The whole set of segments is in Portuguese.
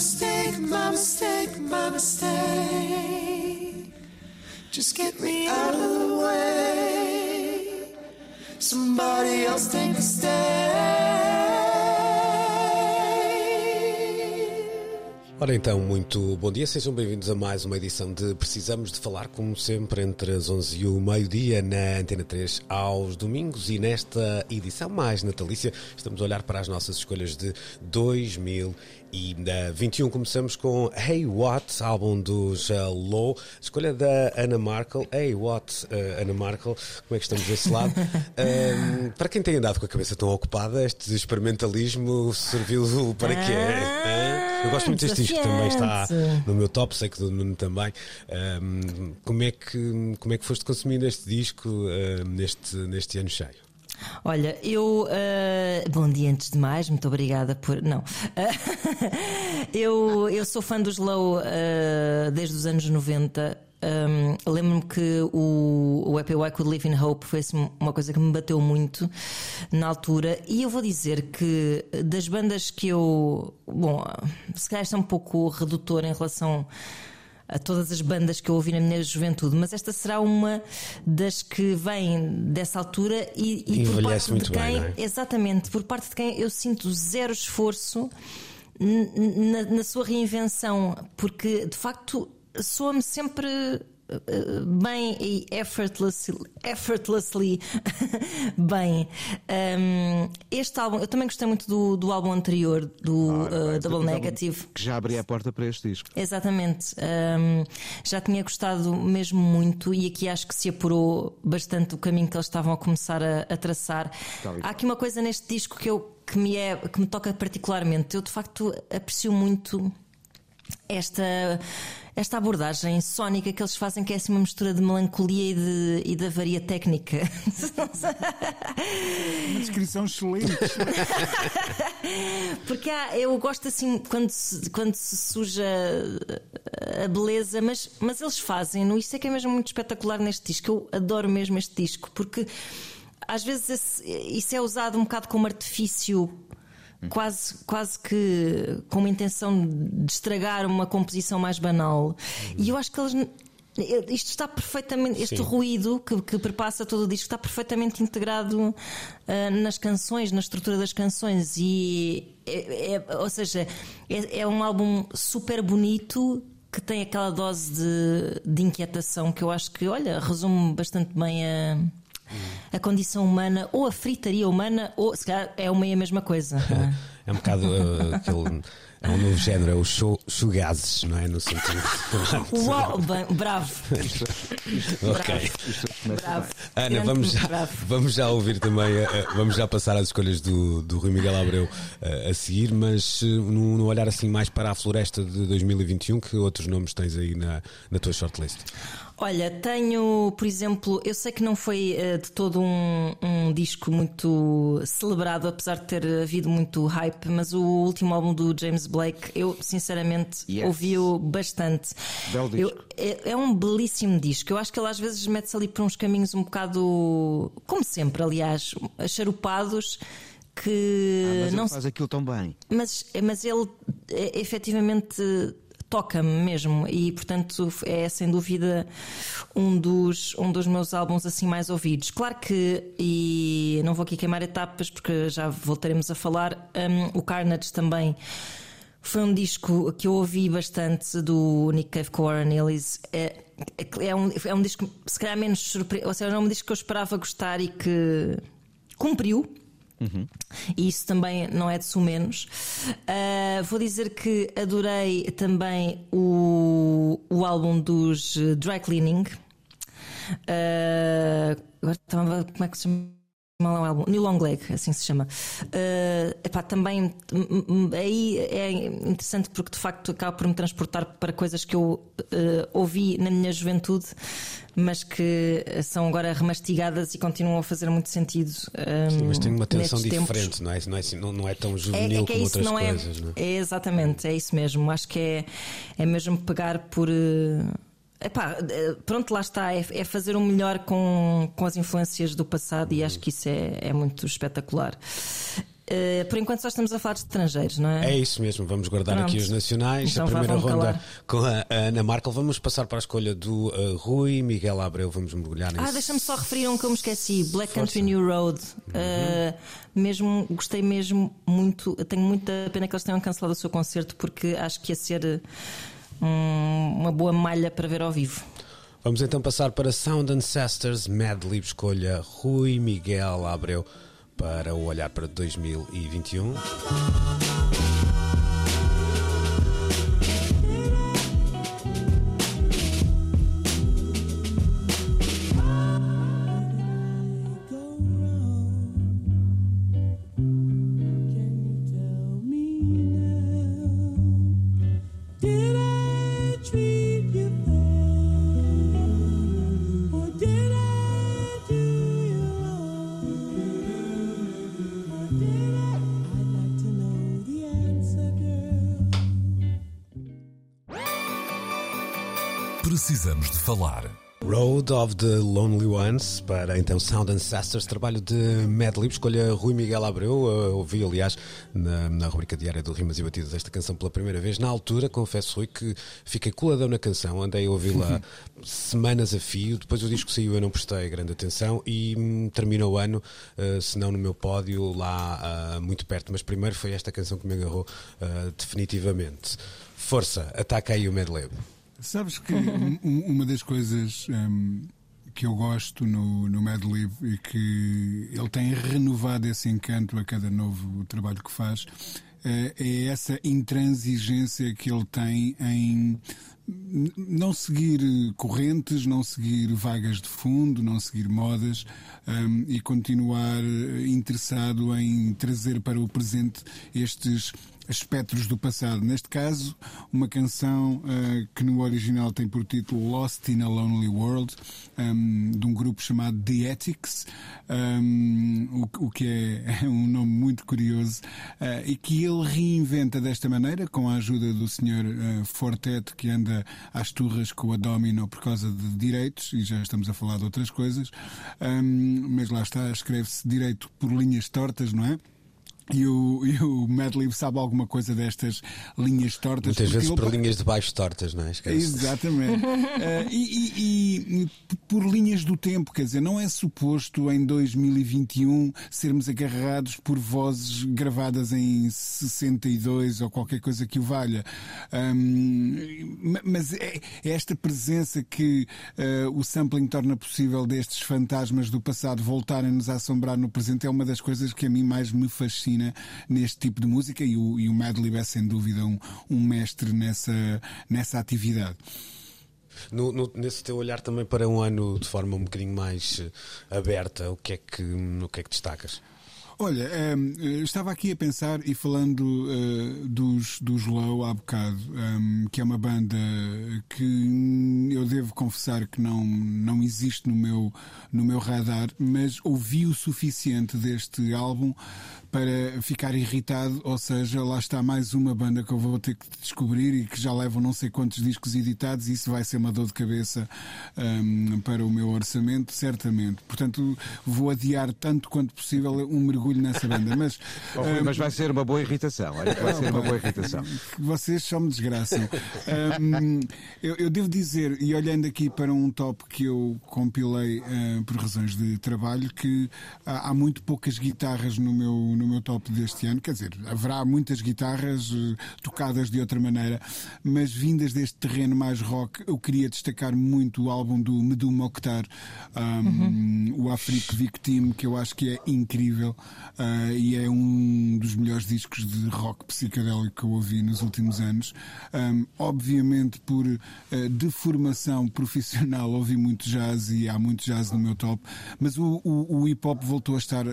Mistake, my mistake, my mistake. Just get me out of the way. Somebody else take the stage. Ora então, muito bom dia, sejam bem-vindos a mais uma edição de Precisamos de Falar, como sempre, entre as 11 e o meio-dia na Antena 3 aos domingos e nesta edição mais natalícia estamos a olhar para as nossas escolhas de 2021. Começamos com Hey What, álbum dos uh, Low, escolha da Ana Markle. Hey What, uh, Ana Markle, como é que estamos desse lado? Um, para quem tem andado com a cabeça tão ocupada, este experimentalismo serviu para quê? Hã? Eu gosto muito deste disco, também está no meu top, sei que do Nuno também. Um, como, é que, como é que foste consumindo este disco um, neste, neste ano cheio? Olha, eu. ah, bom dia antes de mais, muito obrigada por. Não. Eu, eu sou fã dos Low ah, desde os anos 90. Um, Lembro-me que o, o Happy Why Could Live in Hope foi assim, uma coisa que me bateu muito na altura. E eu vou dizer que das bandas que eu. Bom, se calhar é um pouco redutor em relação a todas as bandas que eu ouvi na minha juventude, mas esta será uma das que vem dessa altura e, e por parte de bem, quem, não é? exatamente, por parte de quem eu sinto zero esforço na, na sua reinvenção, porque de facto soa-me sempre eh, bem e effortlessly, effortlessly bem. Um, este álbum, eu também gostei muito do, do álbum anterior, do Ora, uh, Double então, Negative. Que já abria a porta para este disco. Exatamente. Hum, já tinha gostado mesmo muito e aqui acho que se apurou bastante o caminho que eles estavam a começar a, a traçar. Tal e Há aqui uma coisa neste disco que, eu, que, me é, que me toca particularmente. Eu de facto aprecio muito esta, esta abordagem sónica que eles fazem, que é assim uma mistura de melancolia e de, e de avaria técnica. Uma descrição excelente. Porque há, eu gosto assim quando se, quando se suja a beleza, mas, mas eles fazem-no. Isso é que é mesmo muito espetacular neste disco. Eu adoro mesmo este disco, porque às vezes esse- isso é usado um bocado como artifício. Quase, quase que com uma intenção de estragar uma composição mais banal. E eu acho que eles. Isto está perfeitamente. Este Sim. ruído que, que perpassa todo o disco está perfeitamente integrado ah, nas canções, na estrutura das canções. E. é- é- ou seja, é, é um álbum super bonito que tem aquela dose de, de inquietação que eu acho que, olha, resume bastante bem a. A condição humana, ou a fritaria humana, ou se calhar é uma e a mesma coisa. é? É um bocado uh, aquele. É um novo género, é o show, showgazes, não é? No sentido. Uau, bem, bravo. ok. Bravo. Ana, vamos já, bravo. vamos já ouvir também, eh, eh, vamos já passar às escolhas do, do Rui Miguel Abreu eh, a seguir, mas no, no olhar assim mais para a floresta de 2021, que outros nomes tens aí na, na tua shortlist? Olha, tenho, por exemplo, eu sei que não foi eh, de todo um, um disco muito celebrado, apesar de ter havido muito hype, mas o último álbum do James Blake, eu sinceramente Yes. ouvi-o bastante. Belo disco. Eu- é, é um belíssimo disco. Eu acho que ele às vezes mete-se ali por uns caminhos um bocado, como sempre, aliás, acharupados. Que Ah, mas não ele faz aquilo tão bem. mas, mas ele é, efetivamente toca-me mesmo e portanto é sem dúvida um dos, um dos meus álbuns assim mais ouvidos. Claro que, e não vou aqui queimar etapas porque já voltaremos a falar, hum, o Carnage também foi um disco que eu ouvi bastante do Nick Cave com Warren Ellis. É, é, um, é um disco se calhar menos surpreendente, ou seja, é um disco que eu esperava gostar e que cumpriu. E isso também não é de sumenos. Uh, vou dizer que adorei também o, o álbum dos eh, Dry Cleaning. Uh, agora. Como é que se chama? O álbum, New Long Leg, assim se chama. Uh, epá, também aí é interessante porque de facto acaba por me transportar para coisas que eu uh, ouvi na minha juventude, mas que são agora remastigadas e continuam a fazer muito sentido. um, Sim, mas tem uma tensão tempos. diferente, não é? Não é, assim- não, não é tão É, juvenil é que é como isso, outras é, coisas, não é? é exatamente, é isso mesmo. Acho que é, é mesmo pegar por. eh, epá, eh, pronto, lá está. É, é fazer o melhor com, com as influências do passado e acho que isso é, é muito espetacular. Eh, por enquanto só estamos a falar de estrangeiros, não é? É isso mesmo, vamos guardar Pronto. aqui os nacionais. Então a primeira ronda calar. com a Ana Markel. Vamos passar para a escolha do uh, Rui Miguel Abreu. Vamos mergulhar Ah, nesse. deixa-me só referir um que eu me esqueci: Black Força. Country New Road. Uh, mesmo, gostei mesmo muito. Tenho muita pena que eles tenham cancelado o seu concerto porque acho que ia ser hum, uma boa malha para ver ao vivo. Vamos então passar para Sound Ancestors Madlib. Escolha Rui Miguel Abreu para o olhar para 2021. Of the Lonely Ones para então Sound Ancestors, trabalho de Madlib, escolha Rui Miguel Abreu. Uh, ouvi, aliás, na, na rubrica diária do Rimas e Batidas esta canção pela primeira vez. Na altura, confesso, Rui, que fiquei coladão na canção, andei a ouvi-la semanas a fio. Depois o disco saiu, eu não prestei grande atenção e hum, terminou o ano, uh, se não no meu pódio, lá uh, muito perto. Mas primeiro foi esta canção que me agarrou definitivamente. Força, ataca aí o Madlib. Sabes que um- um- uma das coisas hum, que eu gosto no, no Mad Lib e que ele tem renovado esse encanto a cada novo trabalho que faz eh, é essa intransigência que ele tem em não seguir correntes, não seguir vagas de fundo, não seguir modas hum, e continuar eh, interessado em trazer para o presente estes espectros do passado. Neste caso, uma canção eh, que no original tem por título Lost in a Lonely World, um, de um grupo chamado The Ethics, um, o, o que é, um nome muito curioso, eh, e que ele reinventa desta maneira, com a ajuda do eh, Fortet, que anda às turras com a Domino por causa de direitos, e já estamos a falar de outras coisas, um, mas lá está, escreve-se direito por linhas tortas, não é? E o, e o Madlib sabe alguma coisa destas linhas tortas. Muitas vezes por linhas de baixo tortas, não é? Esquece. Exatamente. Eh, e, e- e por linhas do tempo, quer dizer, não é suposto em 2021 sermos agarrados por vozes gravadas em 62 ou qualquer coisa que o valha. Ma- mas é, é esta presença que eh, o sampling torna possível destes fantasmas do passado voltarem-nos a assombrar no presente é uma das coisas que a mim mais me fascina neste tipo de música e o, e o Madlib é sem dúvida um, um mestre nessa, nessa atividade. No- no- nesse teu olhar também para um ano de forma um bocadinho mais eh, aberta, o que é que, o que, é que destacas? Olha, hum, eh, estava aqui a pensar e falando eh, dos, dos Low há bocado, hum, que é uma banda que eu devo confessar que não, não existe no meu, no meu radar, mas ouvi o suficiente deste álbum para ficar irritado, ou seja, lá está mais uma banda que eu vou ter que descobrir e que já levam não sei quantos discos editados e isso vai ser uma dor de cabeça hum, para o meu orçamento, certamente. Portanto, vou adiar tanto quanto possível um mergulho nessa banda. Mas, Oh, Rui, hum, mas vai ser uma boa irritação. Olha, que vai ser uma boa irritação. vocês só me desgraçam. Hum, eu, eu devo dizer, e olhando aqui para um top que eu compilei hum, por razões de trabalho, que há, há muito poucas guitarras no meu, no meu top deste ano. Quer dizer, haverá muitas guitarras eh, tocadas de outra maneira, mas vindas deste terreno mais rock, eu queria destacar muito o álbum do Medum Mokhtar, hum, o Afrique Victim, que eu acho que é incrível. Ah, e é um dos melhores discos de rock psicadélico que eu ouvi nos últimos anos. Ahm, obviamente, por ah, deformação profissional, ouvi muito jazz e há muito jazz no meu top, mas o, o- o hip hop voltou a estar ah,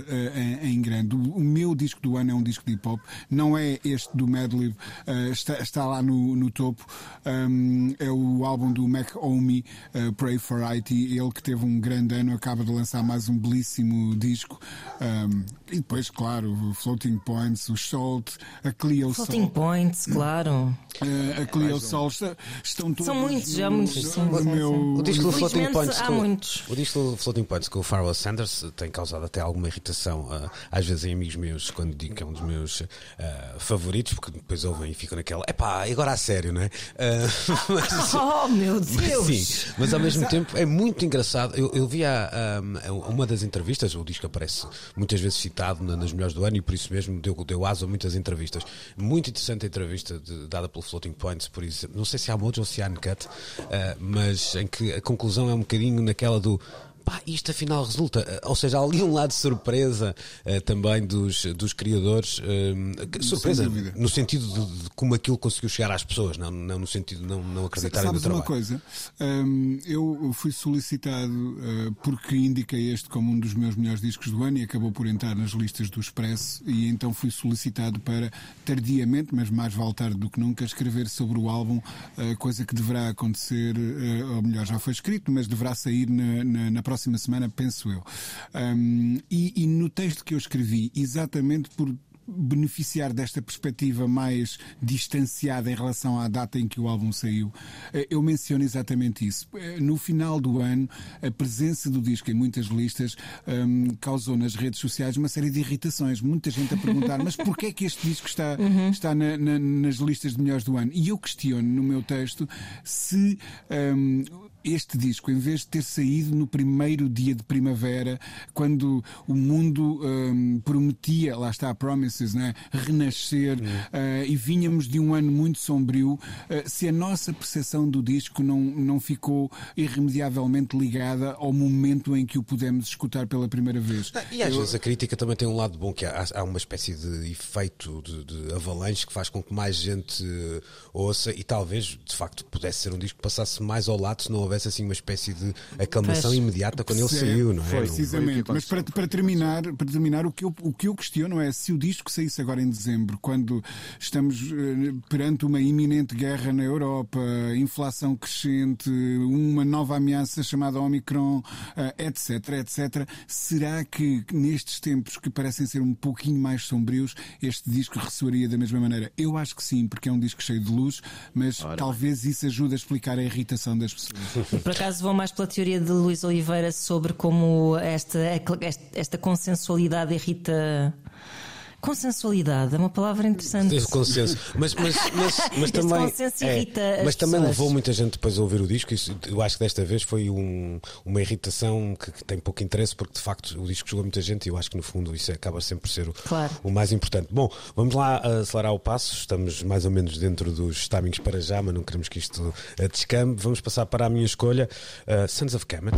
em, em grande. O, o meu disco do ano é um disco de hip hop, não é este do Madlib, está, está lá no, no topo. Ahm, é o álbum do Mac Omi, Pray for IT, ele que teve um grande ano, acaba de lançar mais um belíssimo disco. Ahm, e depois, claro, o Floating Points, o Salt, a Clio Floating Salt. Points, claro. eh, a Clio Sol está- estão todos São muitos, já no, muitos, no sim, sim, meu- O disco do Floating Points. há com- muitos. O disco do Floating Points com o Pharrell Sanders tem causado até alguma irritação, ah, às vezes em amigos meus, quando digo que é um dos meus ah, favoritos, porque depois ouvem e ficam naquela, epá, agora a sério, não é? Mas- Oh meu mas Deus! Sim, mas ao mesmo tempo é muito engraçado. Eu, eu vi a, a- uma das entrevistas, o disco aparece muitas vezes citado na- nas melhores do ano e por isso mesmo deu, deu asa a muitas entrevistas. Muito interessante a entrevista de- dada pelo Floating Points, por isso, não sei se há Mojo ou se há Uncut, ah, mas em que a conclusão é um bocadinho naquela do. Pá, isto afinal resulta. Ah, Ou seja, há ali um lado de surpresa ah, também dos, dos criadores. que- surpresa no sentido de, de como aquilo conseguiu chegar às pessoas, não, não no sentido de não, não acreditarem no Sabes uma trabalho. coisa? Hum, eu fui solicitado uh, porque indiquei este como um dos meus melhores discos do ano e acabou por entrar nas listas do Expresso e então fui solicitado para tardiamente, mas mais vale tarde do que nunca, escrever sobre o álbum, uh, coisa que deverá acontecer, uh, ou melhor, já foi escrito, mas deverá sair na, na- na próxima semana, penso eu. Hum, e, e no texto que eu escrevi, exatamente por beneficiar desta perspectiva mais distanciada em relação à data em que o álbum saiu, eh, eu menciono exatamente isso. Eh, No final do ano, a presença do disco em muitas listas hum, causou nas redes sociais uma série de irritações. Muita gente a perguntar, mas porquê é que este disco está, está na- na- nas listas de melhores do ano? E eu questiono no meu texto se hum, este disco, em vez de ter saído no primeiro dia de primavera, quando o mundo hum, prometia, lá está a Promises, né, renascer, eh, e vinhamos de um ano muito sombrio, eh, se a nossa percepção do disco não, não ficou irremediavelmente ligada ao momento em que o pudemos escutar pela primeira vez. E às vezes a crítica também tem um lado bom, que há, há uma espécie de efeito de, de avalanche que faz com que mais gente eh, ouça e talvez, de facto, pudesse ser um disco que passasse mais ao lado se não houvesse assim uma espécie de aclamação imediata quando ele saiu, não é? foi, Precisamente, mas para, para terminar, para terminar o, que eu, o que eu questiono é se o disco saísse agora em dezembro, quando estamos eh, perante uma iminente guerra na Europa, inflação crescente, uma nova ameaça chamada Omicron, eh, etc, etc, será que nestes tempos que parecem ser um pouquinho mais sombrios, este disco ressoaria da mesma maneira? Eu acho que sim, porque é um disco cheio de luz, mas talvez isso ajude a explicar a irritação das pessoas. Por acaso vou mais pela teoria de Luís Oliveira sobre como esta, esta, esta consensualidade irrita. Consensualidade é uma palavra interessante. Teve consenso. Mas, mas, mas, mas também. consenso é, mas também pessoas. levou muita gente depois a ouvir o disco. Isso, eu acho que desta vez foi um- uma irritação que, que tem pouco interesse, porque de facto o disco chegou a muita gente e eu acho que no fundo isso acaba sempre por ser o, Claro. o mais importante. Bom, vamos lá acelerar o passo. Estamos mais ou menos dentro dos timings para já, mas não queremos que isto eh, descambe. Vamos passar para a minha escolha: uh, Sons of Kemet.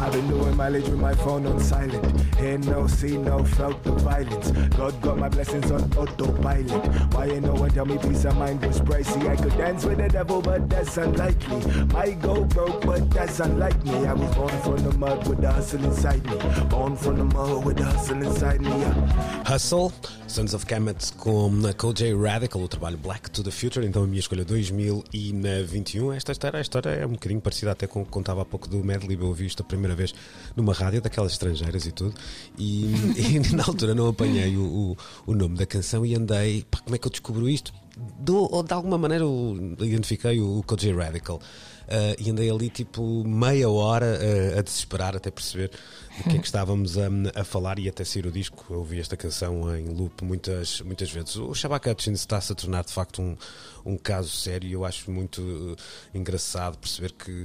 I've been doing mileage with my phone on silent. Hear no, see no, felt the violence. God got my blessings on autopilot. Why ain't no one tell me peace of mind was pricey? I could dance with the devil, but that's unlikely. Might go broke, but that's. I was born from the mud with the hustle inside me. Born from the mud with the hustle inside me. Yeah. Hustle, Sons of Kemet com a J Radical, o trabalho Black to the Future, então a minha escolha 2021. Esta história, a história é um bocadinho parecida até com o que contava há pouco do Madlib. Eu ouvi isto a primeira vez numa rádio, daquelas estrangeiras e tudo, e, e na altura não apanhei o, o, o nome da canção e andei, pá, como é que eu descubro isto? Do, ou de alguma maneira eu identifiquei o, o J Radical. Uh, e andei ali tipo meia hora uh, a desesperar até perceber do que é que estávamos a, a falar e até sair o disco. Eu ouvi esta canção em loop muitas, muitas vezes. O Shabaka Hutchins está-se a tornar de facto um, um caso sério e eu acho muito uh, engraçado perceber que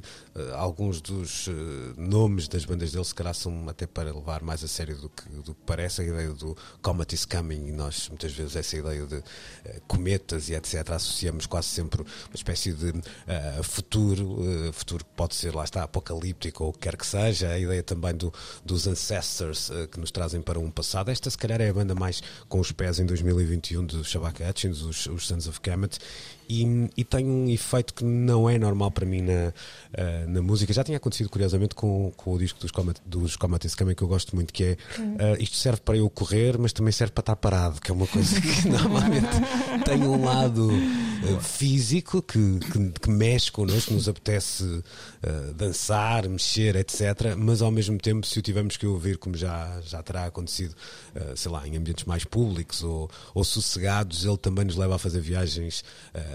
alguns dos nomes das bandas dele se calhar são até para levar mais a sério do que, do que parece a ideia do Comet is Coming e nós muitas vezes essa ideia de cometas 80s e etc., associamos quase sempre uma espécie de ah, futuro, ah, futuro que pode ser, lá está, apocalíptico ou o que quer que seja, a ideia também do- dos ancestors ah, que nos trazem para um passado. Esta, se calhar, é a banda mais com os pés em 2021 do Shabaka Hutchins, os, os Sons of Kemet. E, e tem um efeito que não é normal para mim na, ah, na música. Já tinha acontecido, curiosamente, com, com o disco dos Comet, dos Comet Scammer, que eu gosto muito, que é ah, isto serve para eu correr, mas também serve para estar parado, que é uma coisa que normalmente tem um lado ah, físico que, que, que mexe connosco, nos apetece ah, dançar, mexer, etc. Mas ao mesmo tempo, se o tivermos que ouvir, como já, já terá acontecido, sei lá, em ambientes mais públicos ou, ou sossegados, ele também nos leva a fazer viagens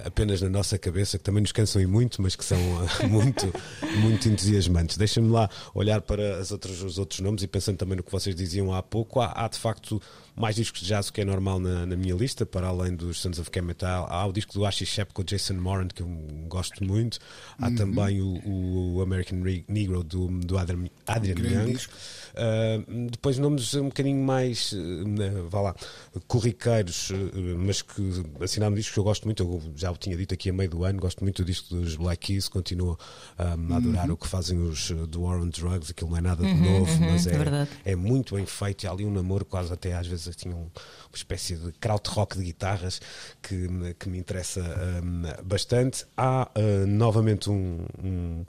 apenas na nossa cabeça, que também nos cansam e muito, mas que são ah, muito, muito entusiasmantes. Deixem-me lá olhar para as outras, os outros nomes e pensando também no que vocês diziam há pouco, há, há de facto mais discos de jazz do que é normal na, na minha lista, para além dos Sons of Kemet. Há, há o disco do Ashi Shep com o Jason Moran, que eu gosto muito. Há também o, o American Negro do, do Adrian, Young. Uh, depois nomes um bocadinho mais, uh, vá lá, corriqueiros, uh, mas que assinaram discos que eu gosto muito. Eu já o tinha dito aqui a meio do ano. Gosto muito do disco dos Black Keys. Continuo um, a adorar o que fazem os uh, do War on Drugs. Aquilo não é nada de novo, mas é é, é muito bem feito. E há ali um namoro, quase até às vezes tinha um- uma espécie de krautrock de guitarras que, que me interessa um, bastante. Há uh, novamente um- um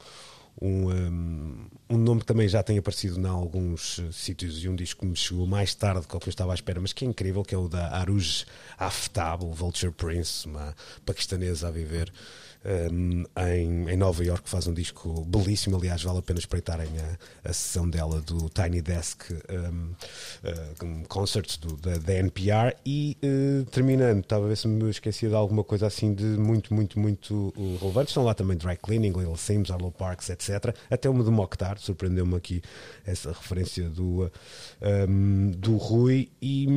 um, um, nome que também já tem aparecido em alguns eh, sítios e um disco que me chegou mais tarde do que eu estava à espera, mas que é incrível, que é o da Aruj Aftab, o Vulture Prince, uma paquistanesa a viver um, em, em Nova York, faz um disco belíssimo, aliás, vale a pena espreitarem a, a sessão dela do Tiny Desk um, uh, um concert do, da, da NPR e uh, terminando, estava a ver se me esquecia de alguma coisa assim de muito, muito, muito relevante. Estão lá também Dry Cleaning, Little Sims, Arlo Parks, etc. Até uma do Mokhtar, surpreendeu-me aqui essa referência do, uh, um, do Rui e,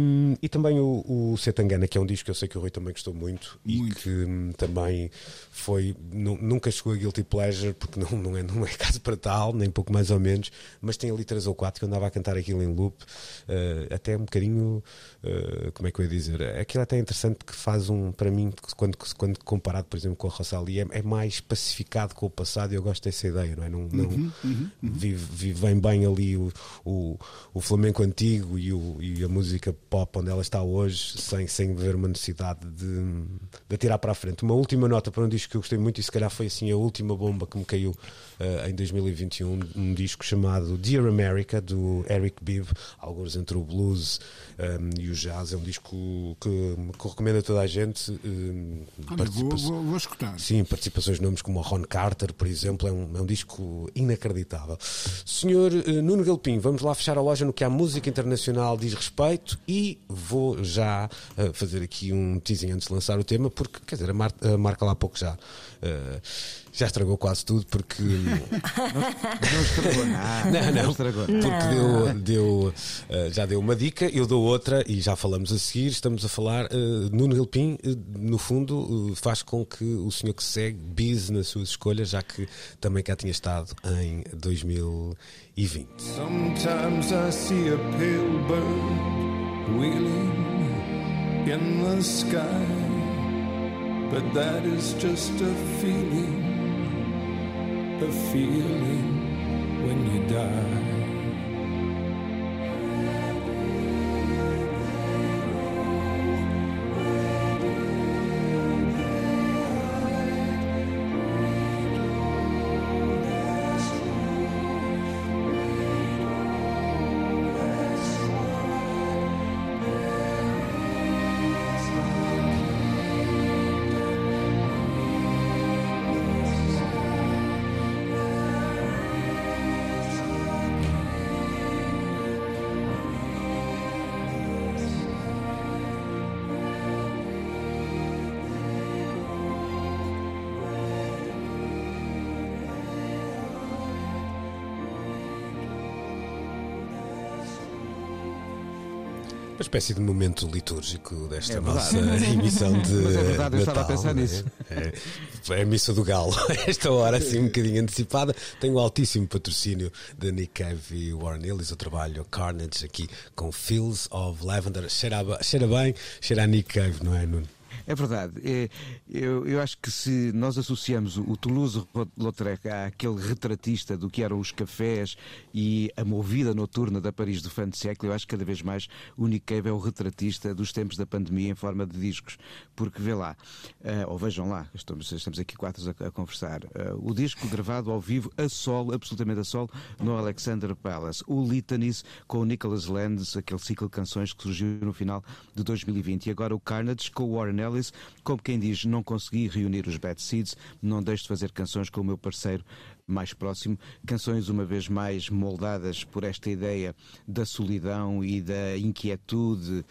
e também o, o Setangana, que é um disco que eu sei que o Rui também gostou muito, e Muito. que hum, também foi, nu- nunca chegou a Guilty Pleasure, porque não, não, é, não é caso para tal, nem pouco mais ou menos, mas tem ali três ou quatro que eu andava a cantar aquilo em loop, eh, até um bocadinho, eh, como é que eu ia dizer? Aquilo até é interessante que faz um, para mim, quando, quando comparado, por exemplo, com a Rosalie, é, é mais pacificado com o passado e eu gosto dessa ideia, não é? Não, não Vive, vive bem, bem ali o, o, o flamenco antigo e, o, e a música pop onde ela está hoje, sem, sem ver uma necessidade de, de atirar para a frente. Uma última nota para um disco que eu gostei muito e se calhar foi assim a última bomba que me caiu eh, em 2021, um disco chamado Dear America, do Eric Bibb, alguns entre o blues um, e o jazz. É um disco que, que recomendo a toda a gente. um, Olha, vou, vou, vou escutar. Sim, participações de nomes como o Ron Carter, por exemplo, é um, é um disco inacreditável. Senhor eh, Nuno Galpim, vamos lá fechar a loja no que a música internacional diz respeito e vou já eh, fazer aqui um teasing antes de lançar o tema, porque, quer dizer, a, Mar- a Marca lá há pouco já. eh, já estragou quase tudo porque Não estragou nada. não, não, estragou porque nada. deu, deu, eh, já deu uma dica, eu dou outra e já falamos a seguir. Estamos a falar, eh, Nuno Galpim, eh, no fundo, eh, faz com que o senhor que segue bise nas suas escolhas, já que também cá tinha estado em 2020. Sometimes I see a pale bird wheeling in the sky, but that is just a feeling, a feeling when you die. Espécie de momento litúrgico desta É nossa verdade. emissão de. Mas é verdade, eu estava a Natal, pensar é? nisso. É, é a missa do Galo, esta hora assim um bocadinho antecipada. Tenho o altíssimo patrocínio da Nick Cave e Warren Ellis. Eu trabalho Carnage aqui com Fields of Lavender. Cheira, cheira bem, cheira a Nick Cave, não é, Nuno? É verdade. É, eu, eu acho que se nós associamos o Toulouse-Lautrec àquele retratista do que eram os cafés e a movida noturna da Paris do fim de século, eu acho que cada vez mais o Nick Cave é o retratista dos tempos da pandemia em forma de discos. Porque vê lá, eh, ou vejam lá, estamos, estamos aqui quatro a, a conversar, eh, o disco gravado ao vivo, a solo, absolutamente a solo, no Alexander Palace. O Litanies com o Nicholas Landes, aquele ciclo de canções que surgiu no final de 2020. E agora o Carnage com o Warren Ellis, como quem diz, não consegui reunir os Bad Seeds, não deixo de fazer canções com o meu parceiro mais próximo, canções uma vez mais moldadas por esta ideia da solidão e da inquietude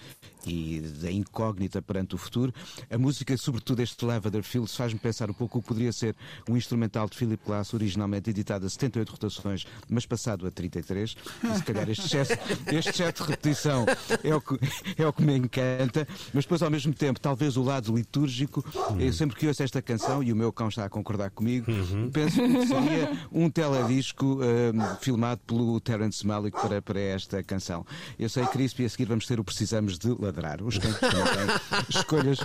e da incógnita perante o futuro. A música, sobretudo este Lavender Fields, faz-me pensar um pouco o que poderia ser um instrumental de Philip Glass, originalmente editado a 78 rotações, mas passado a 33. E se calhar este excesso, este excesso de repetição é o, que, é o que me encanta, mas depois ao mesmo tempo, talvez o lado litúrgico, eu sempre que ouço esta canção, e o meu cão está a concordar comigo, penso que seria um teledisco hum, filmado pelo Terence Malick para, para esta canção. Eu sei, Crispy, a seguir vamos ter o Precisamos de Ladrar. Os têm escolhas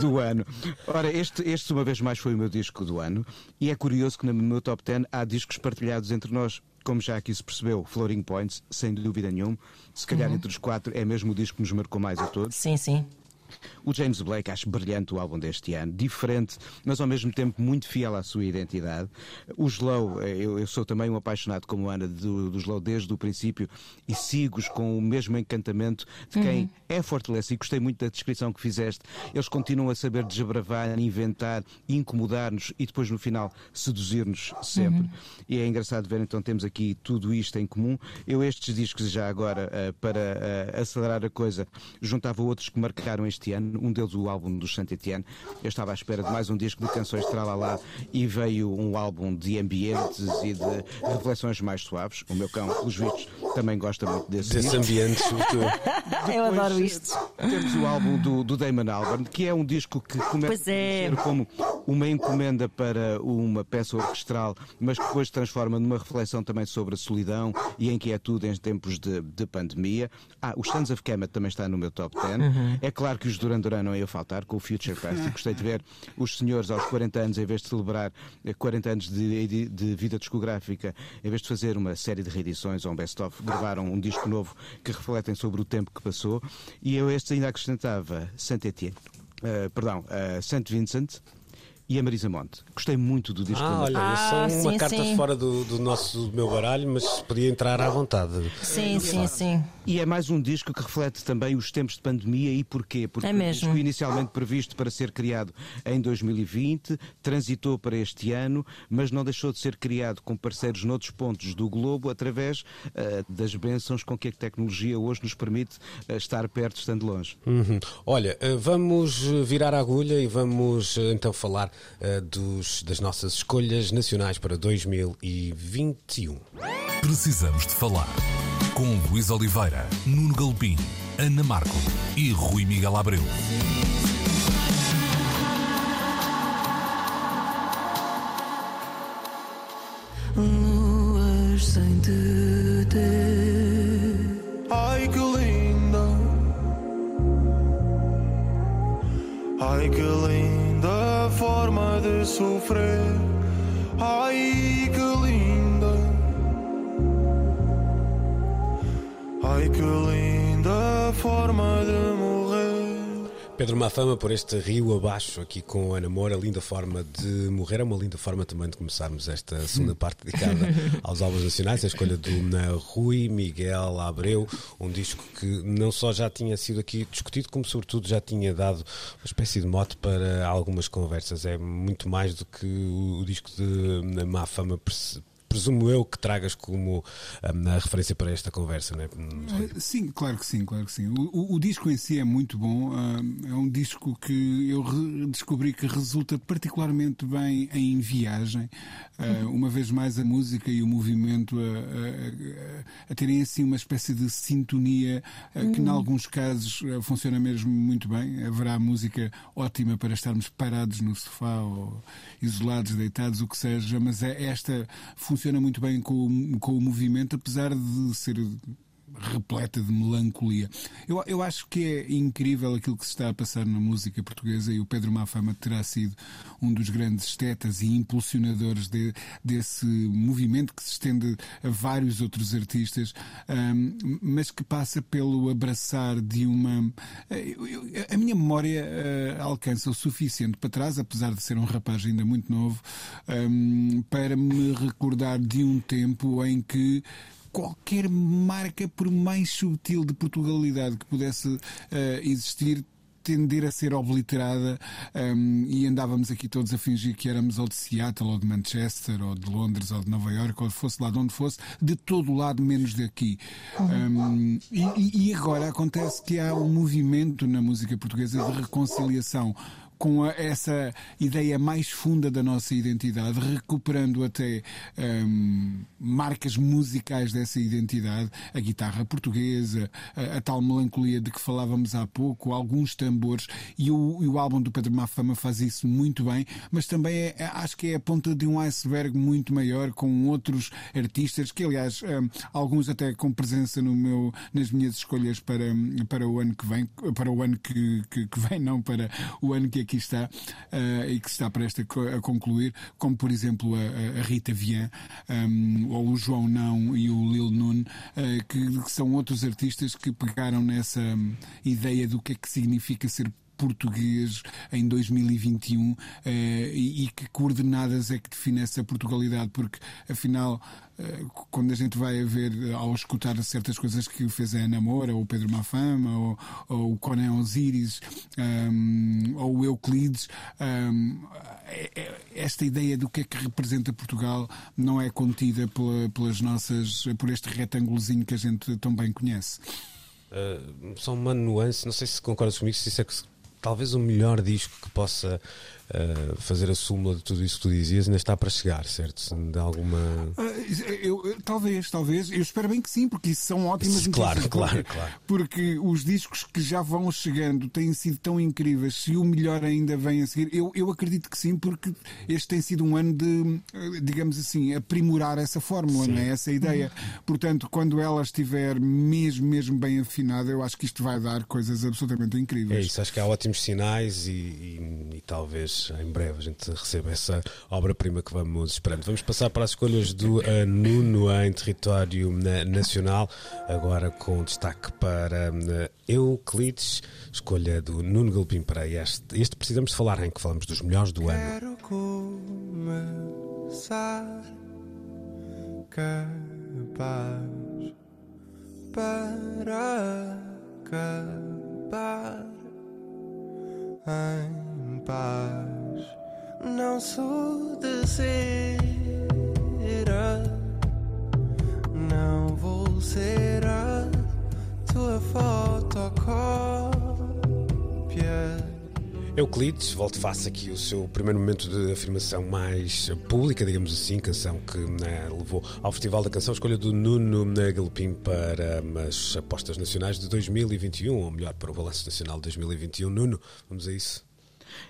do ano. Ora, este, este uma vez mais foi o meu disco do ano e é curioso que no meu top 10 há discos partilhados entre nós. Como já aqui se percebeu, Floating Points, sem dúvida nenhuma. Se calhar entre os quatro é mesmo o disco que nos marcou mais a todos. Sim, sim. O James Blake acho brilhante o álbum deste ano, diferente, mas ao mesmo tempo muito fiel à sua identidade. O Slow, eh, eu, eu sou também um apaixonado como Ana do, do Slow desde o princípio e sigo-os com o mesmo encantamento de quem é fortalece e gostei muito da descrição que fizeste. Eles continuam a saber desbravar, inventar, incomodar-nos e depois no final seduzir-nos sempre. E é engraçado ver então temos aqui tudo isto em comum. Eu estes discos já agora eh, para eh, acelerar a coisa juntava outros que marcaram este ano, um deles o álbum do Saint Etienne. Eu estava à espera de mais um disco de canções de Tralalá e veio um álbum de ambientes e de reflexões mais suaves. O meu cão, pelos vistos, também gosta muito desse, Desse disco. ambiente, sobretudo. Eu Depois, adoro isto. Temos o álbum do, do Damon Albarn, que é um disco que começa é. a ser como uma encomenda para uma peça orquestral, mas que depois se transforma numa reflexão também sobre a solidão e a inquietude em tempos de, de pandemia. Ah, os Sons of Kemet também está no meu top 10. É claro que os Duran Duran não ia faltar com o Future Past. Gostei de ver os senhores aos 40 anos, em vez de celebrar eh, 40 anos de, de- de vida discográfica, em vez de fazer uma série de reedições ou um best-of, gravaram um disco novo que refletem sobre o tempo que passou. E eu este ainda acrescentava Saint Etienne, eh, perdão, eh, Saint Vincent e a Marisa Monte. Gostei muito do disco Ah, da olha, Ah, são uma sim, carta sim. fora do, do nosso do meu baralho, mas podia entrar à vontade. Sim, sim, sim. E é mais um disco que reflete também os tempos de pandemia e porquê? Porque É o mesmo. disco inicialmente previsto para ser criado em 2020, transitou para este ano, mas não deixou de ser criado com parceiros noutros pontos do globo através ah, das bênçãos com que a tecnologia hoje nos permite ah, estar perto estando longe. Uhum. Olha, eh, vamos virar a agulha e vamos então falar eh, dos, das nossas escolhas nacionais para 2021. Precisamos de falar com Luís Oliveira, Nuno Galpim, Ana Marco e Rui Miguel Abreu. Luas sem te ter. Ai que linda, ai que linda sofrer. Ai que linda, ai que linda Pedro Mafama por este rio abaixo aqui com a Namor, a linda forma de morrer. É uma linda forma também de começarmos esta segunda parte dedicada aos álbuns nacionais. A escolha do Rui Miguel Abreu, um disco que não só já tinha sido aqui discutido, como sobretudo já tinha dado uma espécie de mote para algumas conversas. É muito mais do que o, o disco de Mafama presumo eu que tragas como hum, a referência para esta conversa, não é? Eh, Sim, claro que sim, claro que sim. O, o- disco em si é muito bom. ah, é um disco que eu descobri que resulta particularmente bem em viagem. Ah, uma vez mais a música e o movimento a, a- a- terem assim uma espécie de sintonia ah, que, em alguns casos, ah, funciona mesmo muito bem. Haverá música ótima para estarmos parados no sofá ou isolados, deitados, o que seja, mas é, esta funciona muito bem com, com o movimento, apesar de ser repleta de melancolia. Eu, eu acho que é incrível aquilo que se está a passar na música portuguesa e o Pedro Mafama terá sido um dos grandes estetas e impulsionadores de, desse movimento que se estende a vários outros artistas, um, mas que passa pelo abraçar de uma. a minha memória uh, alcança o suficiente para trás, apesar de ser um rapaz ainda muito novo, um, para me recordar de um tempo em que qualquer marca, por mais sutil de Portugalidade que pudesse uh, existir, tender a ser obliterada um, e andávamos aqui todos a fingir que éramos ou de Seattle ou de Manchester ou de Londres ou de Nova York ou fosse lá de onde fosse, de todo lado menos daqui. Um, e, e agora acontece que há um movimento na música portuguesa de reconciliação com a, essa ideia mais funda da nossa identidade, recuperando até um, marcas musicais dessa identidade, a guitarra portuguesa, a, a, tal melancolia de que falávamos há pouco, alguns tambores, e o, e o álbum do Pedro Mafama faz isso muito bem, mas também é, é, acho que é a ponta de um iceberg muito maior com outros artistas, que aliás, um, alguns até com presença no meu, nas minhas escolhas para, para o ano que vem, para o ano que, que, que vem, não para o ano que aqui está uh, e que está prestes a, concluir, como por exemplo a, a Rita Vian, um, ou o João Não e o Lil Nun, uh, que, que, são outros artistas que pegaram nessa um, ideia do que é que significa ser português em 2021 eh, e, que coordenadas é que define essa Portugalidade, porque afinal eh, quando a gente vai a ver, ao escutar certas coisas que fez a Ana Moura, ou o Pedro Mafama, ou, ou o Conan Osiris, um, ou o Euclides, um, é, esta ideia do que é que representa Portugal não é contida pela, pelas nossas, por este retângulozinho que a gente tão bem conhece. Uh, só uma nuance, não sei se concordas comigo, se isso é que talvez o melhor disco que possa uh, fazer a súmula de tudo isso que tu dizias ainda está para chegar, certo? De alguma. Uh, eu, talvez, talvez. Eu espero bem que sim, porque isso são ótimas Claro, claro, claro. Porque os discos que já vão chegando têm sido tão incríveis. Se o melhor ainda vem a seguir, eu, eu acredito que sim, porque este tem sido um ano de, digamos assim, aprimorar essa fórmula, não é? essa ideia. Portanto, quando ela estiver mesmo, mesmo bem afinada, eu acho que isto vai dar coisas absolutamente incríveis. É isso, acho que há ótimos sinais e, e, e talvez em breve a gente receba essa obra-prima que vamos esperando. Vamos passar para as escolhas do uh, Nuno em território uh, nacional, agora com destaque para uh, Euclides, escolha do Nuno Galpim para este. Este precisamos de falar em que falamos dos melhores do ano. Quero começar capaz para acabar paz. Não sou de cera, não vou ser a tua fotocópia. Euclides, volto face aqui o seu primeiro momento de afirmação mais pública, digamos assim, canção que né, levou ao Festival da Canção, escolha do Nuno Galopim para as apostas nacionais de 2021, ou melhor, para o Balanço Nacional de 2021. Nuno, vamos a isso.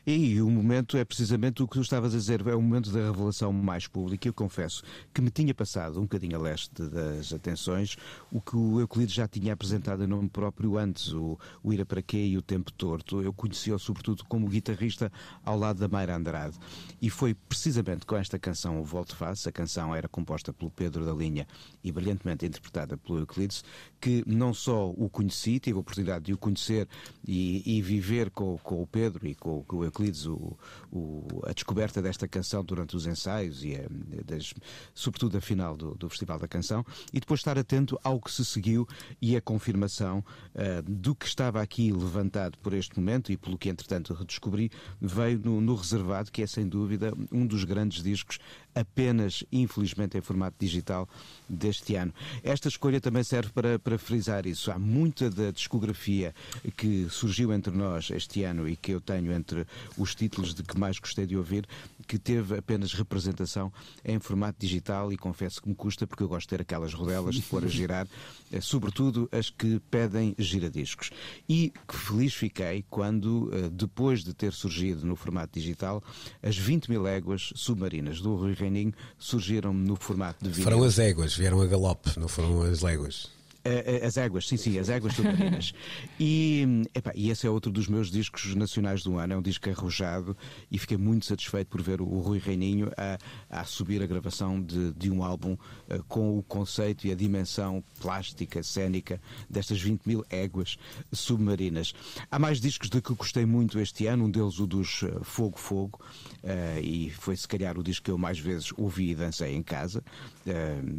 E o momento é precisamente o que tu estavas a dizer, é o momento da revelação mais pública. Eu confesso que me tinha passado um bocadinho a leste das atenções o que o Euclides já tinha apresentado em nome próprio antes, o, o Ira para Quê e o Tempo Torto. Eu conheci-o sobretudo como guitarrista ao lado da Mayra Andrade. E foi precisamente com esta canção, o Volto Face, a canção era composta pelo Pedro da Linha e brilhantemente interpretada pelo Euclides, que não só o conheci, tive a oportunidade de o conhecer e, e viver com, com, o Pedro e com, o Euclides o, o, a descoberta desta canção durante os ensaios e a, das, sobretudo a final do, do, Festival da Canção, e depois estar atento ao que se seguiu e a confirmação uh, do que estava aqui levantado por este momento e pelo que entretanto redescobri, veio no, no Reservado, que é sem dúvida um dos grandes discos apenas, infelizmente, em formato digital deste ano. Esta escolha também serve para, para frisar isso. Há muita da discografia que surgiu entre nós este ano e que eu tenho entre os títulos de que mais gostei de ouvir, que teve apenas representação em formato digital e confesso que me custa porque eu gosto de ter aquelas rodelas de pôr a girar, eh, sobretudo as que pedem giradiscos. E que feliz fiquei quando, eh, depois de ter surgido no formato digital, as 20 mil léguas submarinas do Rui Surgiram no formato de vídeo. Foram as éguas, vieram a galope, não foram as léguas. Eh, eh, As éguas, sim, sim, as éguas submarinas. E, epá, e esse é outro dos meus discos nacionais do ano, é um disco arrojado e fiquei muito satisfeito por ver o, Rui Reininho a, a subir a gravação de, de um álbum eh, com o conceito e a dimensão plástica, cénica destas 20 mil éguas submarinas. Há mais discos de que gostei muito este ano, um deles o dos eh, Fogo Fogo, eh, e foi se calhar o disco que eu mais vezes ouvi e dancei em casa,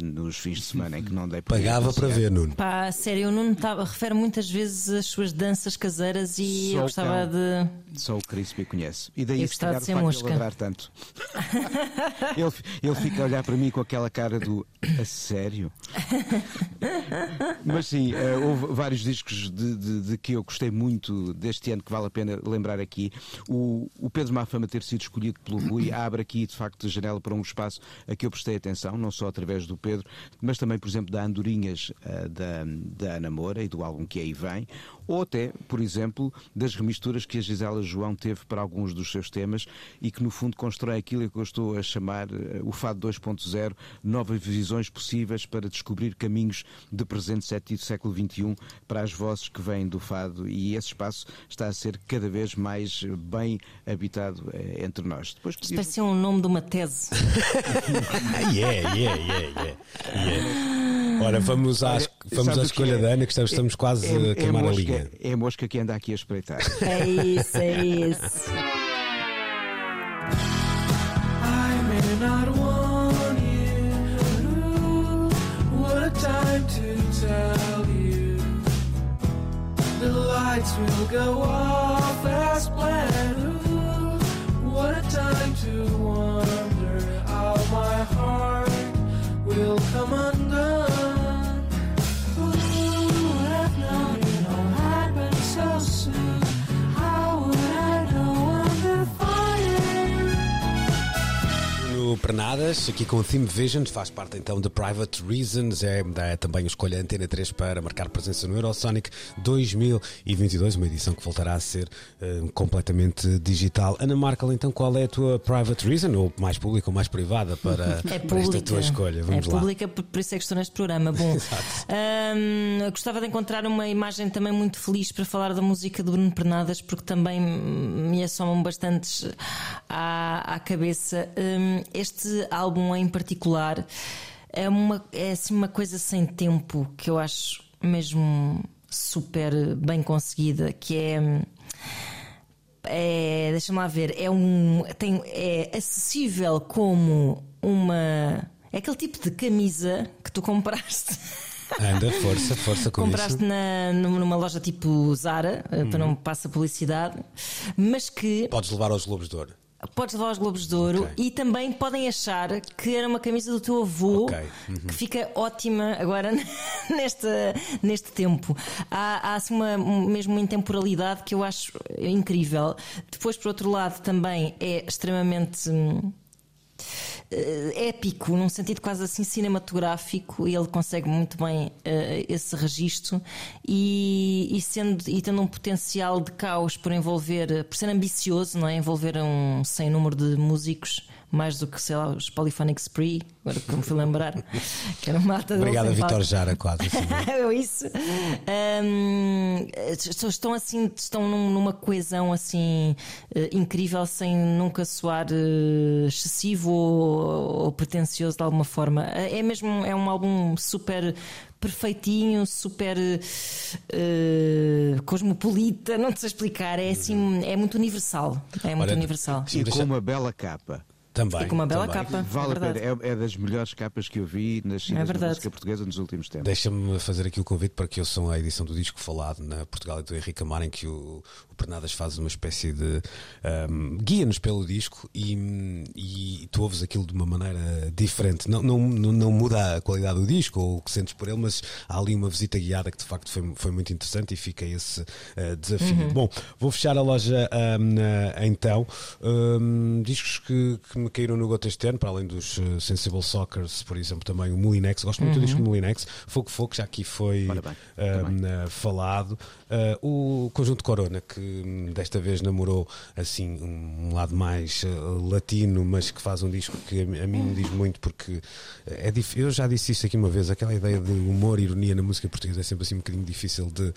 nos fins de semana em que não dei para Pagava para ver, Nuno. Pá, sério, eu não tava, refere muitas vezes as suas danças caseiras e Só eu gostava cão. de. Só o Crispy conhece. E daí Eu se calhar de ser mosca. ele tanto. ele, ele fica a olhar para mim com aquela cara do a sério? Mas sim, eh, houve vários discos de, de- de que eu gostei muito deste ano que vale a pena lembrar aqui. O, o Pedro Mafama ter sido escolhido pelo Rui abre aqui de facto a janela para um espaço a que eu prestei atenção, não só através do Pedro, mas também, por exemplo, da Andorinhas eh, da, da Ana Moura e do álbum que aí vem, ou até, por exemplo, das remisturas que a Gisela João teve para alguns dos seus temas e que no fundo constrói aquilo que eu estou a chamar eh, o Fado 2.0, novas visões possíveis para descobrir caminhos de presente século século XXI para as vozes que vêm do Fado e esse espaço está a ser cada vez mais bem habitado eh, entre nós. Depois Isto parece um nome de uma tese. Ah, yeah, yeah, yeah, yeah, yeah. Ora, vamos, às, Olha, vamos à escolha é? da Ana, que estamos, estamos quase É- a é queimar a mosca- linha. É a mosca que anda aqui a espreitar. É isso, é isso. I may Aqui com o Theme Vision, faz parte então de Private Reasons, é, é também o escolha Antena 3 para marcar presença no Eurosonic 2022, uma edição que voltará a ser eh, completamente digital. Ana Markel, então qual é a tua Private Reason, ou mais pública ou mais privada, para, É para esta tua escolha? Vamos é lá. pública, por isso é que estou neste programa. Bom, hum, eu gostava de encontrar uma imagem também muito feliz para falar da música do Bruno Pernadas, porque também me assomam bastantes à, à cabeça. Hum, este álbum em particular é, uma, é assim uma coisa sem tempo que eu acho mesmo super bem conseguida, que é. hum, é, deixa-me lá ver, é um tem, é acessível como uma é aquele tipo de camisa que tu compraste Anda, força, força com compraste isso. na, numa loja tipo Zara eh, para não me passar publicidade mas que Podes levar aos Globos de Ouro. Podes levar aos Globos de Ouro Ok. e também podem achar que era uma camisa do teu avô Ok. Uhum. que fica ótima agora neste, neste tempo. Há, há assim, uma, um- mesmo uma intemporalidade que eu acho incrível. Depois, por outro lado, também é extremamente. hum, épico, num sentido quase assim cinematográfico, e ele consegue muito bem eh, esse registro e, e sendo e tendo um potencial de caos por envolver, por ser ambicioso, não é? Envolver um sem número de músicos, mais do que sei lá, os Polyphonic Spree, agora que me fui lembrar, que era uma ata Obrigado, Vitor. Jara, quase. É isso. Hum, estão assim, estão num- numa coesão assim eh, incrível, sem nunca soar eh, excessivo ou, ou pretencioso de alguma forma. É mesmo, é um álbum super perfeitinho, super eh, cosmopolita, não te sei explicar, é assim, é muito universal. É muito Olha, universal. E com uma bela capa. Também. E com uma bela também. capa. Vale é a pena. É, é das melhores capas que eu vi nascidas É na verdade. música portuguesa nos últimos tempos. Deixa-me fazer aqui o convite para que ouçam a edição do disco falado na Portugal e do Henrique Amar, em que o, o Pernadas faz uma espécie de. um, guia-nos pelo disco e, e tu ouves aquilo de uma maneira diferente. Não, não, não, muda a qualidade do disco ou o que sentes por ele, mas há ali uma visita guiada que de facto foi, foi muito interessante e fica esse uh, desafio. Bom, vou fechar a loja um, uh, então. Um, discos que, que me caíram no goto este ano, para além dos uh, Sensible Soccers, por exemplo, também o Molinex. Gosto muito do disco Molinex. Fogo Fogo, já aqui foi bem, uh, falado. O Conjunto Corona, que hum, desta vez namorou assim um lado mais latino, mas que faz um disco que a, mim me diz muito, porque é dif- eu já disse isso aqui uma vez: aquela ideia de humor e ironia na música portuguesa é sempre assim um bocadinho difícil de,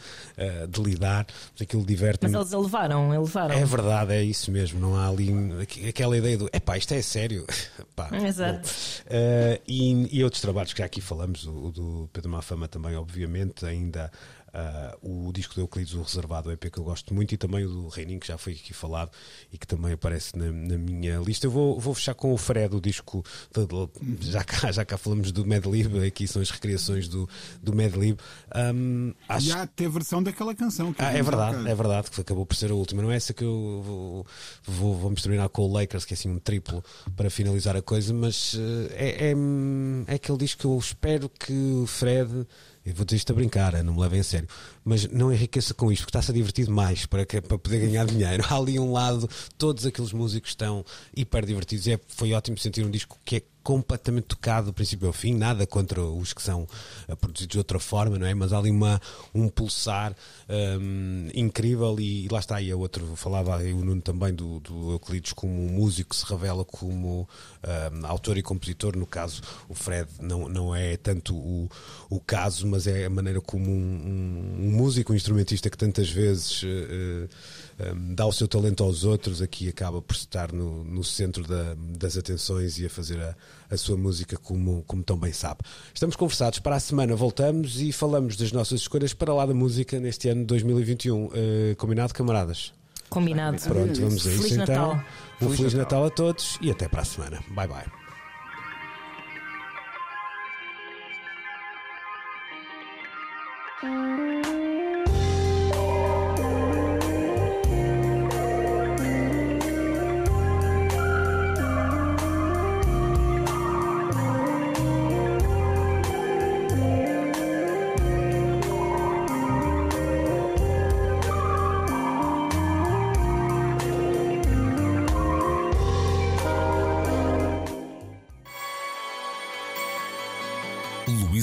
de lidar, mas aquilo diverte-me. Mas eles elevaram, elevaram. É verdade, é isso mesmo. Não há ali aqu- aquela ideia do epá, isto é sério. Pá, Exato. Eh, e, e outros trabalhos que já aqui falamos, o, o do Pedro Mafama também, obviamente, ainda. Ah, o disco do Euclides, o Reservado, o EP que eu gosto muito, e também o do Reininho, que já foi aqui falado e que também aparece na, na minha lista. Eu vou, vou fechar com o Fred, o disco, de- de- já, cá, já cá falamos do Madlib, aqui são as recriações do, do Madlib. Ahm, acho E há até a versão daquela canção. Que ah, é verdade, é verdade, que acabou por ser a última. Não é essa que eu vou, vou, vamos terminar com o Lakers, que é assim um triplo para finalizar a coisa, mas eh, é, é, é aquele disco que eu espero que o Fred. Eu vou dizer isto a brincar, não me levem a sério, mas não enriqueça com isto, porque está-se a divertir mais para, que- para poder ganhar dinheiro. Há ali um lado, todos aqueles músicos estão hiper divertidos. É, foi ótimo sentir um disco que é completamente tocado do princípio ao fim, nada contra os que são eh, produzidos de outra forma, não é? Mas há ali uma, um pulsar hum, incrível e, lá está aí a outro, falava o Nuno também do, do Euclides como um músico que se revela como hum, autor e compositor, no caso o Fred não, não é tanto o, o caso, mas é a maneira como um, um- um músico, um instrumentista que tantas vezes eh, um, dá o seu talento aos outros, aqui acaba por estar no, no centro da- das atenções e a fazer a, a sua música como, como tão bem sabe. Estamos conversados, para a semana voltamos e falamos das nossas escolhas para lá da música neste ano de 2021. Eh, combinado, camaradas? Combinado. Pronto, vamos a isso Feliz então. Natal. Um Feliz, Natal a todos e até para a semana. Bye bye.